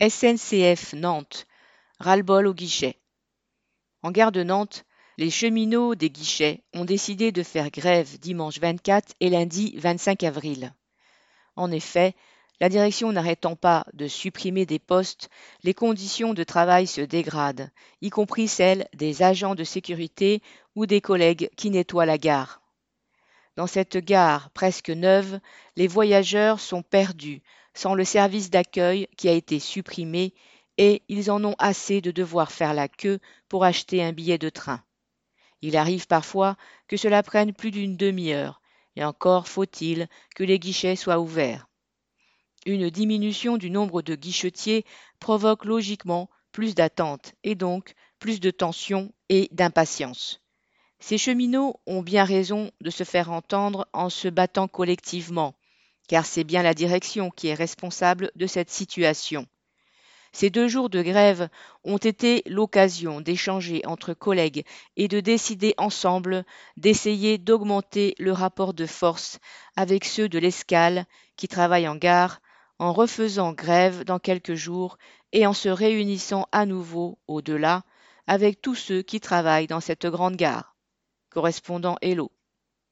SNCF Nantes, ras-le-bol au guichet. En gare de Nantes, les cheminots des guichets ont décidé de faire grève dimanche 24 et lundi 25 avril. En effet, la direction n'arrêtant pas de supprimer des postes, les conditions de travail se dégradent, y compris celles des agents de sécurité ou des collègues qui nettoient la gare. Dans cette gare presque neuve, les voyageurs sont perdus, sans le service d'accueil qui a été supprimé, et ils en ont assez de devoir faire la queue pour acheter un billet de train. Il arrive parfois que cela prenne plus d'une demi-heure, et encore faut-il que les guichets soient ouverts. Une diminution du nombre de guichetiers provoque logiquement plus d'attentes et donc plus de tension et d'impatience. Ces cheminots ont bien raison de se faire entendre en se battant collectivement, car c'est bien la direction qui est responsable de cette situation. Ces deux jours de grève ont été l'occasion d'échanger entre collègues et de décider ensemble d'essayer d'augmenter le rapport de force avec ceux de l'escale qui travaillent en gare en refaisant grève dans quelques jours et en se réunissant à nouveau au-delà avec tous ceux qui travaillent dans cette grande gare. Correspondant Hello.